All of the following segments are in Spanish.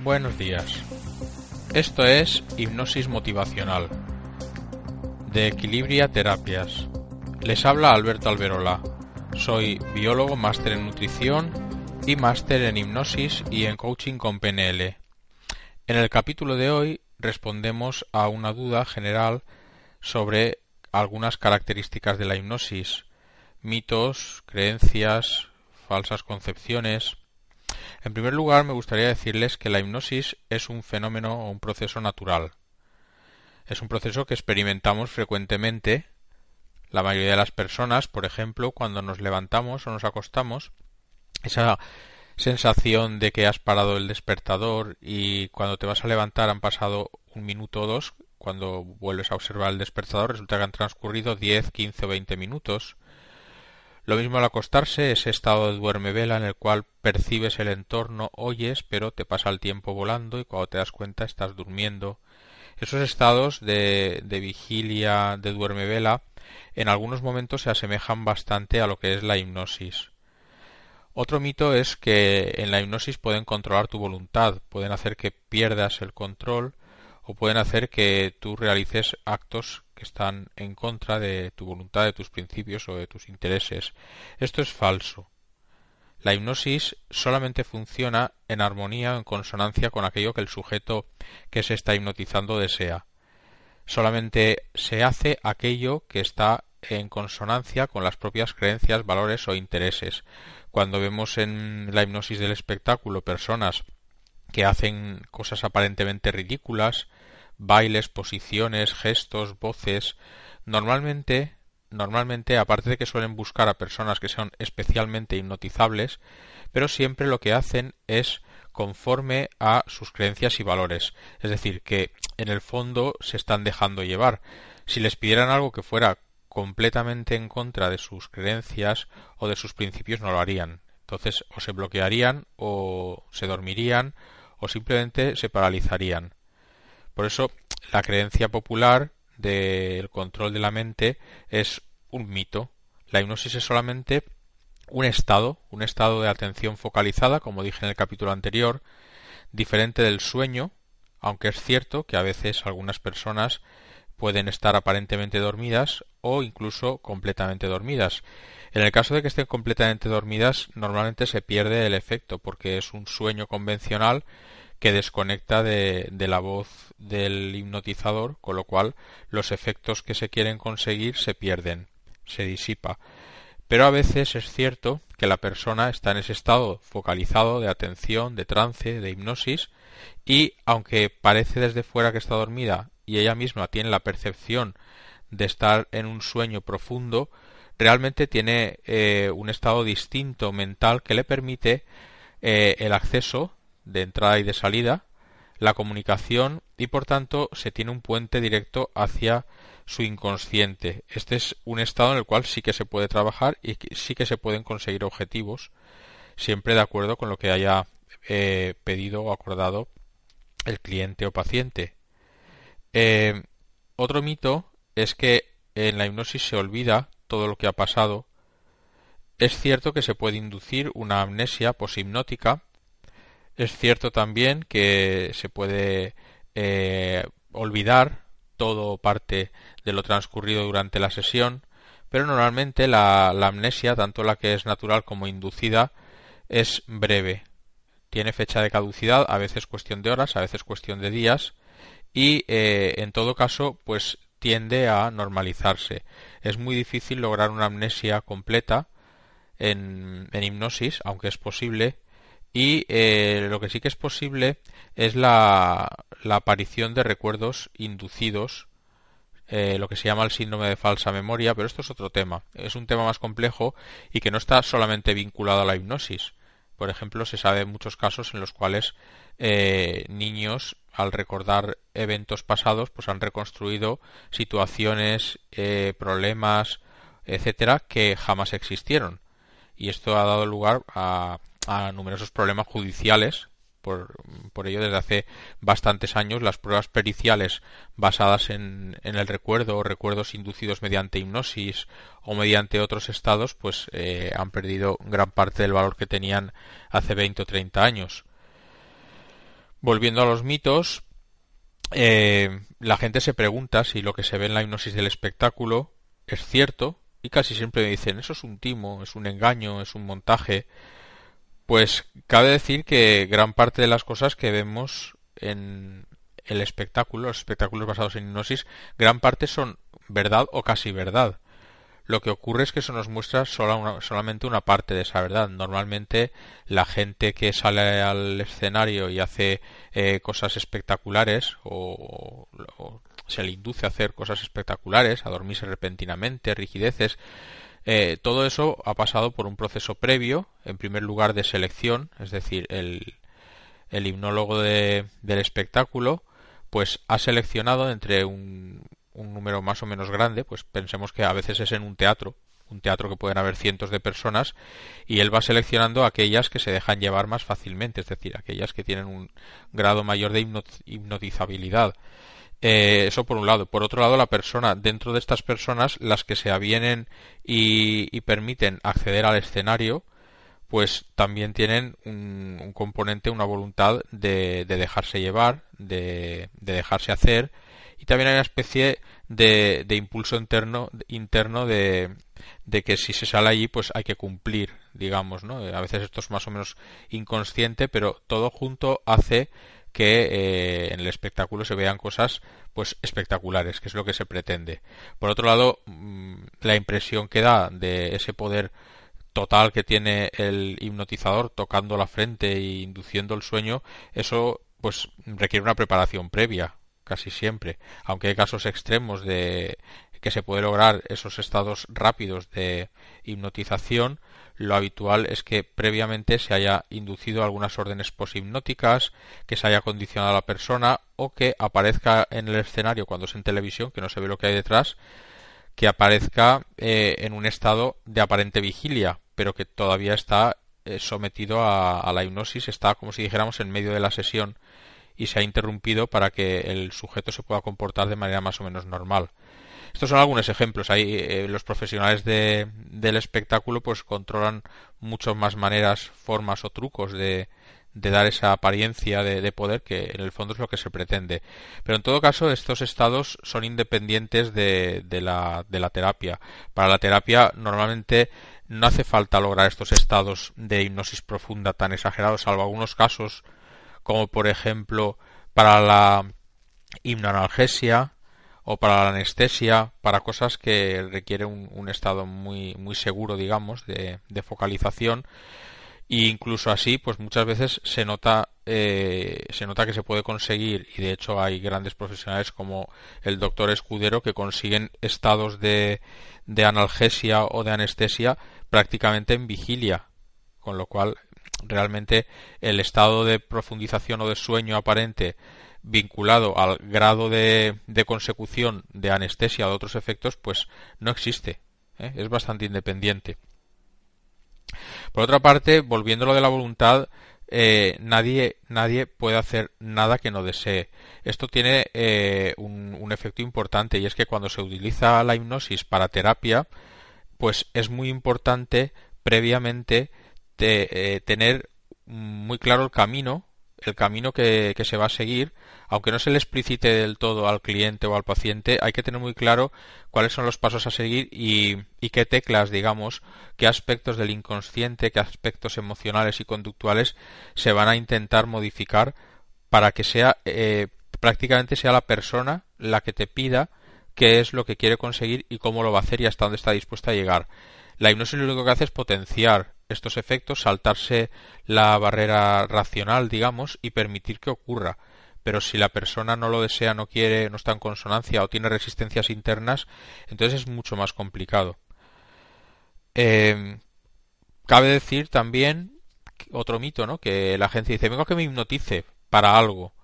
Buenos días. Esto es Hipnosis Motivacional de Equilibria Terapias. Les habla Alberto Alberola. Soy biólogo, máster en nutrición y máster en hipnosis y en coaching con PNL. En el capítulo de hoy respondemos a una duda general sobre algunas características de la hipnosis, mitos, creencias, falsas concepciones, en primer lugar, me gustaría decirles que la hipnosis es un fenómeno o un proceso natural. Es un proceso que experimentamos frecuentemente. La mayoría de las personas, por ejemplo, cuando nos levantamos o nos acostamos, esa sensación de que has parado el despertador y cuando te vas a levantar han pasado un minuto o dos, cuando vuelves a observar el despertador resulta que han transcurrido 10, 15 o 20 minutos. Lo mismo al acostarse, ese estado de duerme vela en el cual percibes el entorno, oyes, pero te pasa el tiempo volando y cuando te das cuenta estás durmiendo. Esos estados de, de vigilia, de duerme vela, en algunos momentos se asemejan bastante a lo que es la hipnosis. Otro mito es que en la hipnosis pueden controlar tu voluntad, pueden hacer que pierdas el control o pueden hacer que tú realices actos que están en contra de tu voluntad, de tus principios o de tus intereses. Esto es falso. La hipnosis solamente funciona en armonía o en consonancia con aquello que el sujeto que se está hipnotizando desea. Solamente se hace aquello que está en consonancia con las propias creencias, valores o intereses. Cuando vemos en la hipnosis del espectáculo personas que hacen cosas aparentemente ridículas, bailes, posiciones, gestos, voces, normalmente normalmente aparte de que suelen buscar a personas que son especialmente hipnotizables, pero siempre lo que hacen es conforme a sus creencias y valores, es decir, que en el fondo se están dejando llevar. Si les pidieran algo que fuera completamente en contra de sus creencias o de sus principios no lo harían. Entonces o se bloquearían o se dormirían o simplemente se paralizarían. Por eso la creencia popular del control de la mente es un mito. La hipnosis es solamente un estado, un estado de atención focalizada, como dije en el capítulo anterior, diferente del sueño, aunque es cierto que a veces algunas personas pueden estar aparentemente dormidas o incluso completamente dormidas. En el caso de que estén completamente dormidas, normalmente se pierde el efecto porque es un sueño convencional que desconecta de, la voz del hipnotizador, con lo cual los efectos que se quieren conseguir se pierden, se disipa. Pero a veces es cierto que la persona está en ese estado focalizado de atención, de trance, de hipnosis, y aunque parece desde fuera que está dormida y ella misma tiene la percepción de estar en un sueño profundo, realmente tiene eh, un estado distinto mental que le permite eh, el acceso de entrada y de salida, la comunicación y por tanto se tiene un puente directo hacia su inconsciente. Este es un estado en el cual sí que se puede trabajar y sí que se pueden conseguir objetivos, siempre de acuerdo con lo que haya eh, pedido o acordado el cliente o paciente. Eh, otro mito es que en la hipnosis se olvida todo lo que ha pasado. Es cierto que se puede inducir una amnesia poshipnótica es cierto también que se puede eh, olvidar todo parte de lo transcurrido durante la sesión, pero normalmente la, amnesia, tanto la que es natural como inducida, es breve. Tiene fecha de caducidad, a veces cuestión de horas, a veces cuestión de días, y eh, en todo caso, pues tiende a normalizarse. Es muy difícil lograr una amnesia completa en, en hipnosis, aunque es posible, y eh, lo que sí que es posible es la, aparición de recuerdos inducidos, eh, lo que se llama el síndrome de falsa memoria, pero esto es otro tema. Es un tema más complejo y que no está solamente vinculado a la hipnosis. Por ejemplo, se sabe muchos casos en los cuales eh, niños, al recordar eventos pasados, pues han reconstruido situaciones, problemas, etcétera, que jamás existieron. Y esto ha dado lugar a a numerosos problemas judiciales. Por, ello, desde hace bastantes años, las pruebas periciales basadas en, en, el recuerdo o recuerdos inducidos mediante hipnosis o mediante otros estados, pues eh, han perdido gran parte del valor que tenían hace 20 o 30 años. Volviendo a los mitos, eh, la gente se pregunta si lo que se ve en la hipnosis del espectáculo es cierto y casi siempre me dicen eso es un timo, es un engaño, es un montaje. Pues cabe decir que gran parte de las cosas que vemos en el espectáculo, los espectáculos basados en hipnosis, gran parte son verdad o casi verdad. Lo que ocurre es que eso nos muestra solamente una parte de esa verdad. Normalmente la gente que sale al escenario y hace eh, cosas espectaculares o, se le induce a hacer cosas espectaculares, a dormirse repentinamente, rigideces, eh, todo eso ha pasado por un proceso previo, en primer lugar de selección, es decir, el, el hipnólogo del espectáculo, pues ha seleccionado entre un, un número más o menos grande, pues pensemos que a veces es en un teatro, un teatro que pueden haber cientos de personas, y él va seleccionando aquellas que se dejan llevar más fácilmente, es decir, aquellas que tienen un grado mayor de hipnotizabilidad. Eh, eso por un lado. Por otro lado, la persona, dentro de estas personas, las que se avienen y, permiten acceder al escenario, pues también tienen un, componente, una voluntad de, dejarse llevar, de, de dejarse hacer, y también hay una especie de, impulso interno, interno de, que si se sale allí pues hay que cumplir, digamos, ¿no? A veces esto es más o menos inconsciente, pero todo junto hace que eh, en el espectáculo se vean cosas pues espectaculares, que es lo que se pretende. Por otro lado, mm, la impresión que da de ese poder total que tiene el hipnotizador tocando la frente e induciendo el sueño, eso pues requiere una preparación previa, casi siempre, aunque hay casos extremos de que se puede lograr esos estados rápidos de hipnotización, lo habitual es que previamente se haya inducido algunas órdenes poshipnóticas, que se haya condicionado a la persona o que aparezca en el escenario cuando es en televisión, que no se ve lo que hay detrás, que aparezca eh, en un estado de aparente vigilia, pero que todavía está eh, sometido a, a la hipnosis, está como si dijéramos en medio de la sesión y se ha interrumpido para que el sujeto se pueda comportar de manera más o menos normal. Estos son algunos ejemplos. Ahí eh, los profesionales de, del espectáculo pues controlan muchas más maneras, formas o trucos de, de dar esa apariencia de, de, poder que en el fondo es lo que se pretende. Pero en todo caso estos estados son independientes de, de, la, de la terapia. Para la terapia normalmente no hace falta lograr estos estados de hipnosis profunda tan exagerados, salvo algunos casos como por ejemplo para la hipnoanalgesia o para la anestesia, para cosas que requieren un, estado muy, muy seguro, digamos, de, focalización. E incluso así, pues muchas veces se nota, eh, se nota que se puede conseguir, y de hecho hay grandes profesionales como el doctor Escudero que consiguen estados de, de analgesia o de anestesia prácticamente en vigilia, con lo cual realmente el estado de profundización o de sueño aparente vinculado al grado de, consecución de anestesia o de otros efectos, pues no existe. ¿eh? Es bastante independiente. Por otra parte, volviendo a lo de la voluntad, eh, nadie, nadie puede hacer nada que no desee. Esto tiene eh, un, efecto importante y es que cuando se utiliza la hipnosis para terapia, pues es muy importante previamente tener muy claro el camino, el camino que, se va a seguir, aunque no se le explicite del todo al cliente o al paciente, hay que tener muy claro cuáles son los pasos a seguir y, y qué teclas, digamos, qué aspectos del inconsciente, qué aspectos emocionales y conductuales se van a intentar modificar para que sea eh, prácticamente sea la persona la que te pida qué es lo que quiere conseguir y cómo lo va a hacer y hasta dónde está dispuesta a llegar. La hipnosis lo único que hace es potenciar estos efectos, saltarse la barrera racional, digamos, y permitir que ocurra. Pero si la persona no lo desea, no quiere, no está en consonancia o tiene resistencias internas, entonces es mucho más complicado. Eh, cabe decir también otro mito, ¿no? Que la gente dice, vengo a que me hipnotice para algo.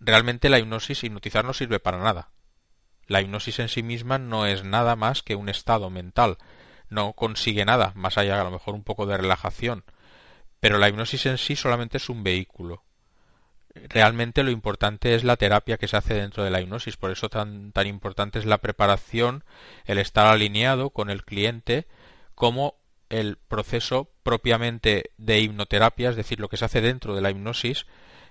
Realmente la hipnosis, hipnotizar no sirve para nada. La hipnosis en sí misma no es nada más que un estado mental no consigue nada, más allá a lo mejor un poco de relajación. Pero la hipnosis en sí solamente es un vehículo. Realmente lo importante es la terapia que se hace dentro de la hipnosis, por eso tan, tan importante es la preparación, el estar alineado con el cliente, como el proceso propiamente de hipnoterapia, es decir, lo que se hace dentro de la hipnosis,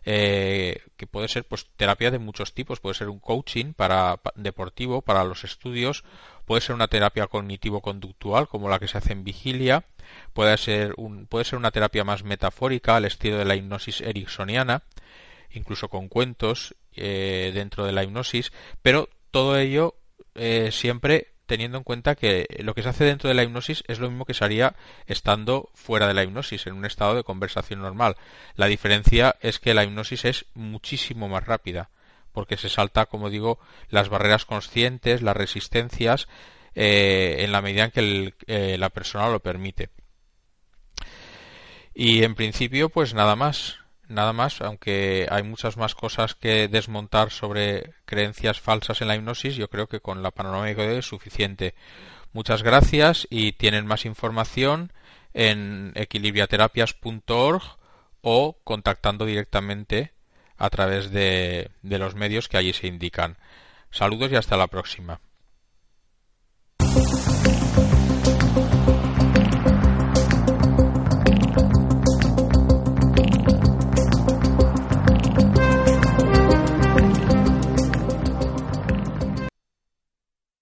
eh, que puede ser pues terapia de muchos tipos, puede ser un coaching para deportivo, para los estudios, puede ser una terapia cognitivo-conductual como la que se hace en vigilia, puede ser puede ser una terapia más metafórica al estilo de la hipnosis ericksoniana, incluso con cuentos eh, dentro de la hipnosis, pero todo ello eh, siempre teniendo en cuenta que lo que se hace dentro de la hipnosis es lo mismo que se haría estando fuera de la hipnosis, en un estado de conversación normal. La diferencia es que la hipnosis es muchísimo más rápida, porque se salta, como digo, las barreras conscientes, las resistencias, eh, en la medida en que eh, la persona lo permite. Y en principio, pues nada más nada más, aunque hay muchas más cosas que desmontar sobre creencias falsas en la hipnosis, yo creo que con la panorámica de hoy es suficiente. Muchas gracias y tienen más información en equilibriaterapias.org o contactando directamente a través de, de los medios que allí se indican. Saludos y hasta la próxima.